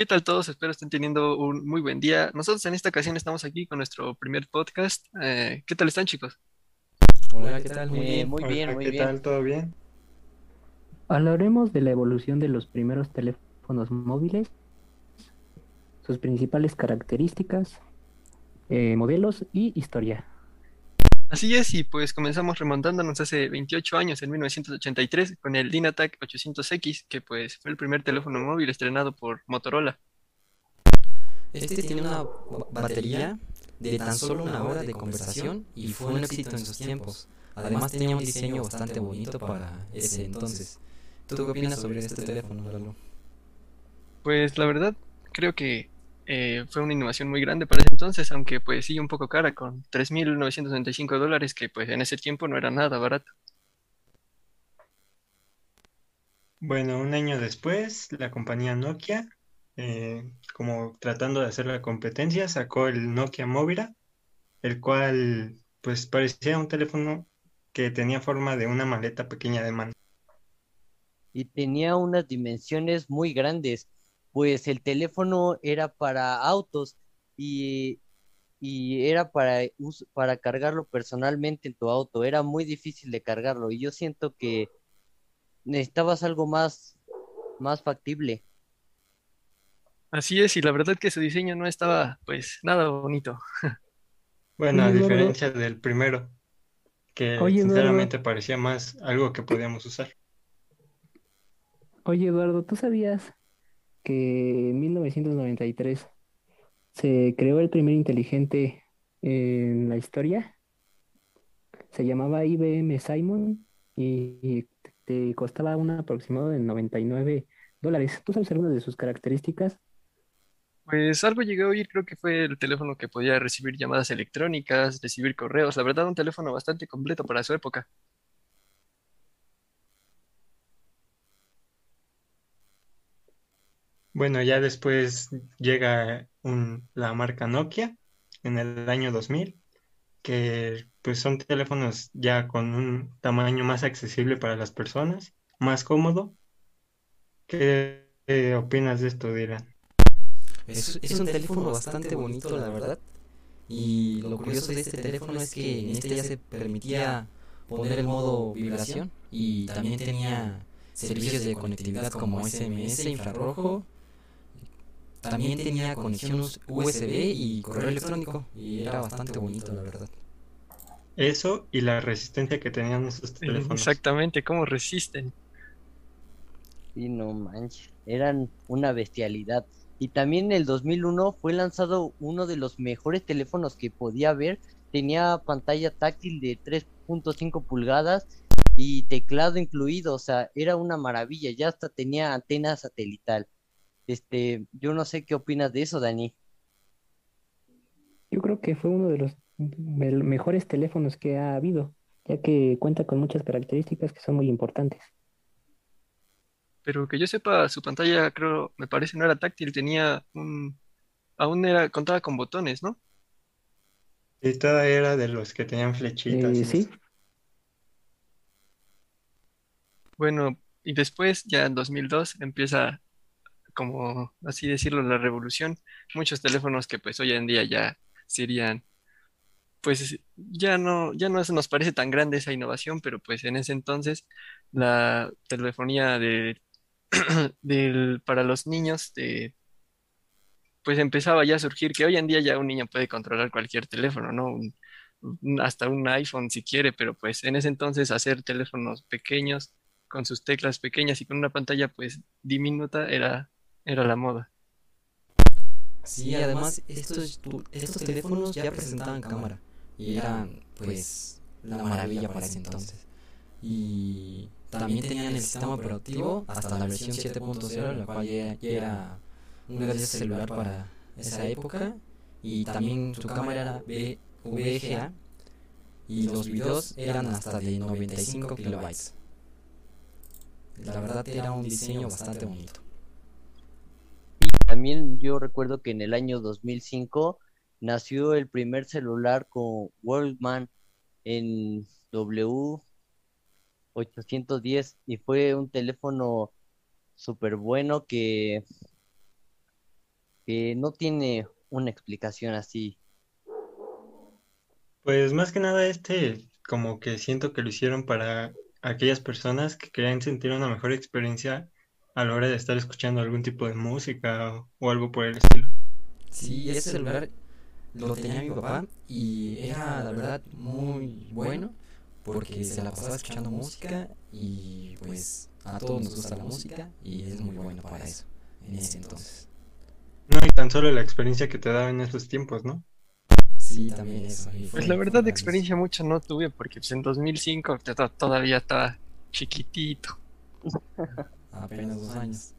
¿Qué tal todos? Espero estén teniendo un muy buen día. Nosotros en esta ocasión estamos aquí con nuestro primer podcast. Eh, ¿qué tal están, chicos? Hola, ¿qué tal? Muy Eh, bien. muy bien, Hola, muy ¿qué bien. tal? ¿Todo bien? Hablaremos de la evolución de los primeros teléfonos móviles, sus principales características, eh, modelos y historia. Así es, y pues comenzamos remontándonos hace 28 años, en 1983, con el Dynatac 800X, que pues fue el primer teléfono móvil estrenado por Motorola. Este tiene una ba- batería de tan solo una hora de conversación y fue un éxito en sus tiempos. Además tenía un diseño bastante bonito para ese entonces. ¿Tú qué opinas sobre este teléfono, Lalo? Pues la verdad, creo que eh, fue una innovación muy grande para ese entonces, aunque pues sí un poco cara, con 3.995 dólares, que pues en ese tiempo no era nada barato. Bueno, un año después, la compañía Nokia, eh, como tratando de hacer la competencia, sacó el Nokia Movira, el cual pues parecía un teléfono que tenía forma de una maleta pequeña de mano. Y tenía unas dimensiones muy grandes, pues el teléfono era para autos y, y era para, para cargarlo personalmente en tu auto. Era muy difícil de cargarlo y yo siento que necesitabas algo más, más factible. Así es, y la verdad que su diseño no estaba pues nada bonito. Bueno, a diferencia del primero, que Oye, Eduardo. sinceramente parecía más algo que podíamos usar. Oye, Eduardo, ¿tú sabías en 1993 se creó el primer inteligente en la historia? Se llamaba IBM Simon y te costaba un aproximado de 99 dólares. ¿Tú sabes algunas de sus características? Pues algo llegué a oír, creo que fue el teléfono que podía recibir llamadas electrónicas, recibir correos, la verdad un teléfono bastante completo para su época. Bueno, ya después llega un- la marca Nokia en el año 2000, que pues son teléfonos ya con un tamaño más accesible para las personas, más cómodo. ¿Qué, opinas de esto, Dylan? Es, es un teléfono bastante bonito, la verdad. Y lo curioso de este teléfono es que en este ya se permitía poner el modo vibración y también tenía servicios de conectividad como SMS, infrarrojo. También tenía conexión USB y correo electrónico y era bastante bonito, la verdad. Eso y la resistencia que tenían esos teléfonos. Exactamente, cómo resisten. Y no manches, eran una bestialidad. Y también en el 2001 fue lanzado uno de los mejores teléfonos que podía haber. Tenía pantalla táctil de 3.5 pulgadas y teclado incluido, o sea, era una maravilla. Ya hasta tenía antena satelital. Este, yo no sé qué opinas de eso, Dani. Yo creo que fue uno de los me- mejores teléfonos que ha habido, ya que cuenta con muchas características que son muy importantes. Pero que yo sepa, su pantalla creo, me parece no era táctil, tenía un, aún era, contaba con botones, ¿no? Y toda era de los que tenían flechitas Eh, sí. Bueno, y después, ya en 2002, empieza, como así decirlo, la revolución. Muchos teléfonos que pues hoy en día ya serían, pues ya no, ya no nos parece tan grande esa innovación, pero pues en ese entonces la telefonía de, del, para los niños pues empezaba ya a surgir, que hoy en día ya un niño puede controlar cualquier teléfono, ¿no? Hasta un iPhone si quiere, pero pues en ese entonces hacer teléfonos pequeños con sus teclas pequeñas y con una pantalla pues diminuta era, era la moda. Sí, además estos, tu- estos teléfonos ya presentaban cámara y eran pues la maravilla para ese entonces. Y también tenían el sistema operativo hasta la versión 7.0, la cual ya, ya era un gran celular para esa época. Y también su cámara era VGA y los videos eran hasta de 95 kilobytes. La verdad era un diseño bastante bonito. También yo recuerdo que en el año 2005 nació el primer celular con Walkman en W810 y fue un teléfono súper bueno que que no tiene una explicación así. Pues más que nada este, como que siento que lo hicieron para aquellas personas que querían sentir una mejor experiencia a la hora de estar escuchando algún tipo de música o, o algo por el estilo. Sí, ese celular lo tenía mi papá y era la verdad muy bueno porque se la pasaba escuchando música y pues a todos nos gusta la música y es muy bueno para eso en ese entonces. No, y tan solo la experiencia que te daba en esos tiempos, ¿no? Sí, también eso. y Pues la verdad, experiencia mucha no tuve porque pues, en 2005 to- to- todavía estaba chiquitito. Apenas dos años.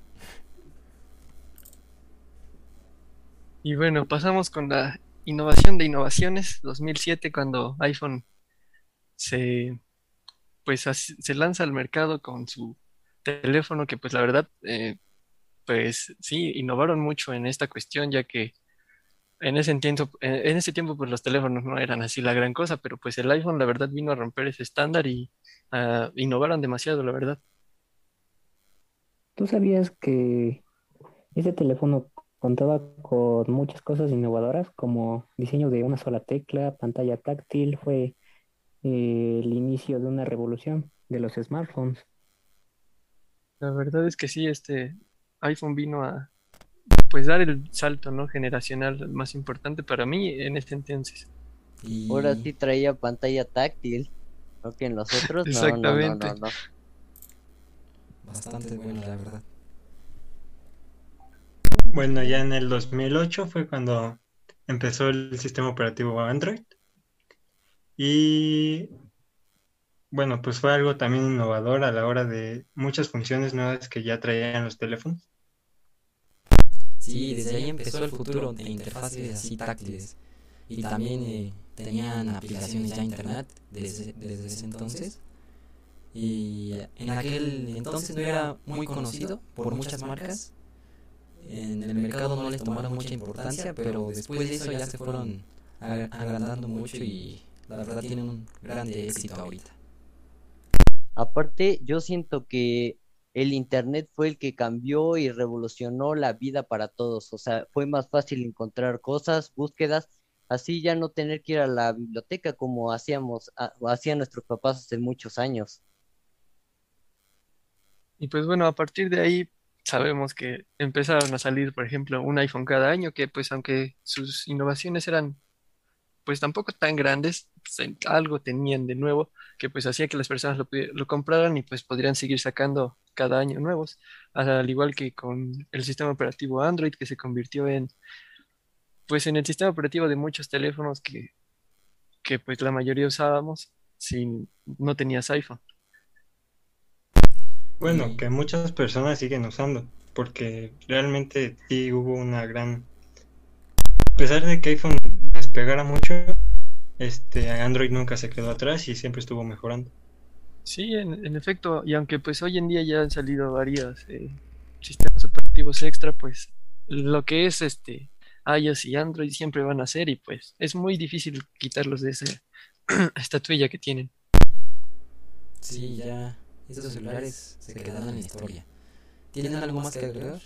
Y bueno, pasamos con la innovación de innovaciones, 2007, cuando iPhone se, pues, se lanza al mercado con su teléfono, que pues la verdad, eh, pues sí, innovaron mucho en esta cuestión, ya que en ese tiempo, en ese tiempo pues los teléfonos no eran así la gran cosa, pero pues el iPhone la verdad vino a romper ese estándar y ah, innovaron demasiado, la verdad. ¿Tú sabías que ese teléfono contaba con muchas cosas innovadoras como diseño de una sola tecla, pantalla táctil? Fue eh, el inicio de una revolución de los smartphones. La verdad es que sí, este iPhone vino a pues dar el salto, ¿no? generacional más importante para mí en este entonces. Y Ahora sí traía pantalla táctil, no que en los otros, no, no, no, Exactamente. no, no. Bastante bueno, la verdad. Bueno, ya en el 2008 fue cuando empezó el sistema operativo Android. Y bueno, pues fue algo también innovador a la hora de muchas funciones nuevas que ya traían los teléfonos. Sí, desde ahí empezó el futuro de interfaces así táctiles. Y también eh, tenían aplicaciones ya internet desde, desde ese entonces. Y en aquel entonces no era muy conocido por muchas marcas. En el mercado no les tomaron mucha importancia, pero después de eso ya se fueron agra- agrandando mucho y la verdad tienen un grande éxito ahorita. Aparte, yo siento que el internet fue el que cambió y revolucionó la vida para todos. O sea, fue más fácil encontrar cosas, búsquedas, así ya no tener que ir a la biblioteca como hacíamos, hacían nuestros papás hace muchos años. Y pues bueno, a partir de ahí sabemos que empezaron a salir, por ejemplo, un iPhone cada año, que pues aunque sus innovaciones eran pues tampoco tan grandes, pues, algo tenían de nuevo que pues hacía que las personas lo, lo compraran y pues podrían seguir sacando cada año nuevos, al igual que con el sistema operativo Android que se convirtió en pues en el sistema operativo de muchos teléfonos que, que pues la mayoría usábamos si no tenías iPhone. Bueno, Y- que muchas personas siguen usando, porque realmente sí hubo una gran... A pesar de que iPhone despegara mucho, este Android nunca se quedó atrás y siempre estuvo mejorando. Sí, en, en efecto, y aunque pues hoy en día ya han salido varios eh, sistemas operativos extra, pues lo que es este iOS y Android siempre van a ser y pues es muy difícil quitarlos de esa estatuilla que tienen. Sí, ya estos celulares se quedaron en la historia. ¿Tienen algo más que agregar?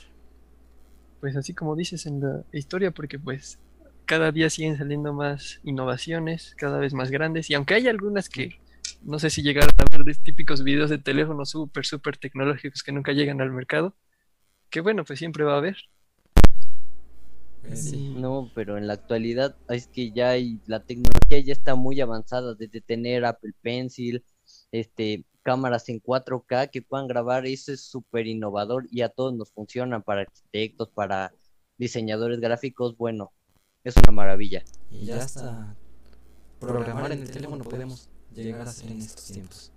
Pues así como dices en la historia, porque pues cada día siguen saliendo más innovaciones, cada vez más grandes, y aunque hay algunas que no sé si llegaron a ver de típicos videos de teléfonos súper, súper tecnológicos que nunca llegan al mercado, que bueno, pues siempre va a haber. Pues sí. No, pero en la actualidad es que ya hay, la tecnología ya está muy avanzada, desde tener Apple Pencil, este, cámaras en 4K que puedan grabar, eso es súper innovador y a todos nos funcionan para arquitectos, para diseñadores gráficos, bueno, es una maravilla. Y ya hasta programar en el teléfono podemos llegar a hacer en estos tiempos.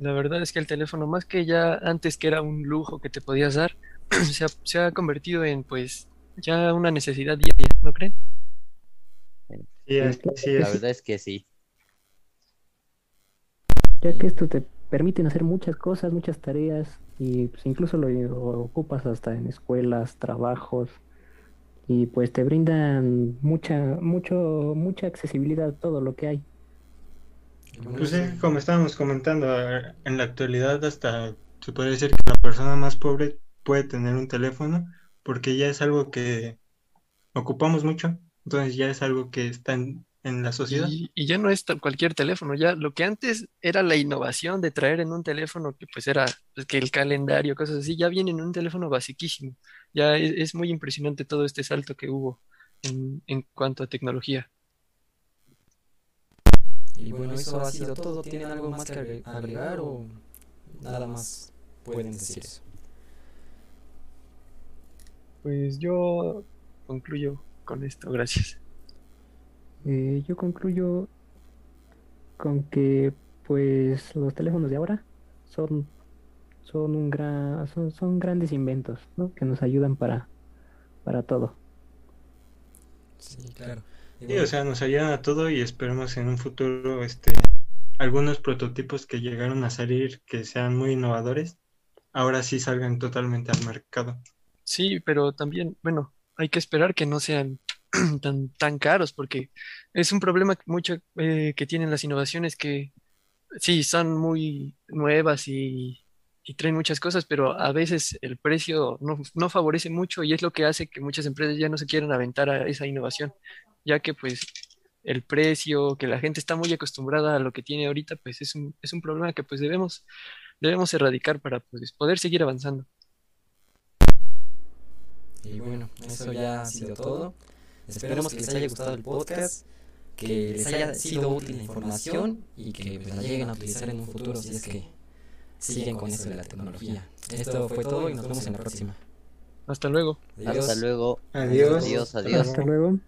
La verdad es que el teléfono, más que ya antes que era un lujo que te podías dar, se ha, se ha convertido en pues ya una necesidad diaria, ¿no creen? Sí, La es. verdad es que sí. Ya que esto te permiten hacer muchas cosas, muchas tareas y pues, incluso lo ocupas hasta en escuelas, trabajos y pues te brindan mucha, mucho, mucha accesibilidad a todo lo que hay. Pues sí, como estábamos comentando, en la actualidad hasta se puede decir que la persona más pobre puede tener un teléfono porque ya es algo que ocupamos mucho, entonces ya es algo que está en, en la sociedad. Y, y ya no es cualquier teléfono, ya lo que antes era la innovación de traer en un teléfono que pues era pues, que el calendario, cosas así, ya viene en un teléfono basiquísimo. Ya es, es muy impresionante todo este salto que hubo en, en cuanto a tecnología. Y bueno, eso ha sido todo. ¿Tienen algo más que agre- agregar o nada más pueden decir eso? Pues yo concluyo con esto, gracias. Eh, yo concluyo con que pues los teléfonos de ahora son, son un gran, son, son grandes inventos, ¿no? Que nos ayudan para, para todo. Sí, claro. Y Sí, o sea, nos ayudan a todo y esperemos en un futuro, este, algunos prototipos que llegaron a salir que sean muy innovadores, ahora sí salgan totalmente al mercado. Sí, pero también, bueno, hay que esperar que no sean tan, tan caros, porque es un problema mucho eh, que tienen las innovaciones que sí son muy nuevas y, y traen muchas cosas, pero a veces el precio no, no favorece mucho y es lo que hace que muchas empresas ya no se quieran aventar a esa innovación, ya que pues el precio, que la gente está muy acostumbrada a lo que tiene ahorita, pues es un, es un problema que pues debemos, debemos erradicar para pues, poder seguir avanzando. Y bueno, eso ya ha sido todo. Esperemos que les haya gustado el podcast, que les haya sido útil la información y que pues, la lleguen a utilizar en un futuro si es que siguen con esto de la tecnología. Esto fue todo y nos vemos en la próxima. Hasta luego. Adiós. Hasta luego. Adiós. Adiós, adiós. Hasta luego.